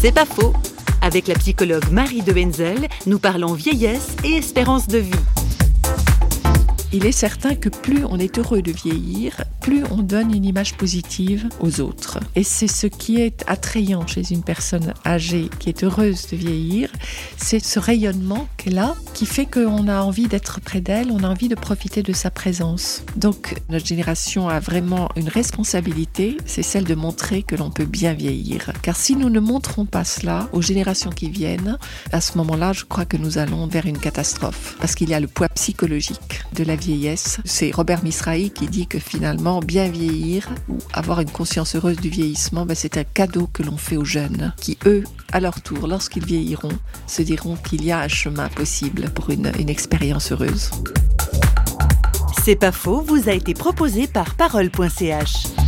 C'est pas faux. Avec la psychologue Marie de Wenzel, nous parlons vieillesse et espérance de vie. Il est certain que plus on est heureux de vieillir, plus on donne une image positive aux autres. Et c'est ce qui est attrayant chez une personne âgée qui est heureuse de vieillir, c'est ce rayonnement qu'elle a qui fait qu'on a envie d'être près d'elle, on a envie de profiter de sa présence. Donc notre génération a vraiment une responsabilité, c'est celle de montrer que l'on peut bien vieillir. Car si nous ne montrons pas cela aux générations qui viennent, à ce moment-là, je crois que nous allons vers une catastrophe. Parce qu'il y a le poids psychologique de la C'est Robert Misrahi qui dit que finalement, bien vieillir ou avoir une conscience heureuse du vieillissement, ben, c'est un cadeau que l'on fait aux jeunes qui, eux, à leur tour, lorsqu'ils vieilliront, se diront qu'il y a un chemin possible pour une, une expérience heureuse. C'est pas faux, vous a été proposé par parole.ch.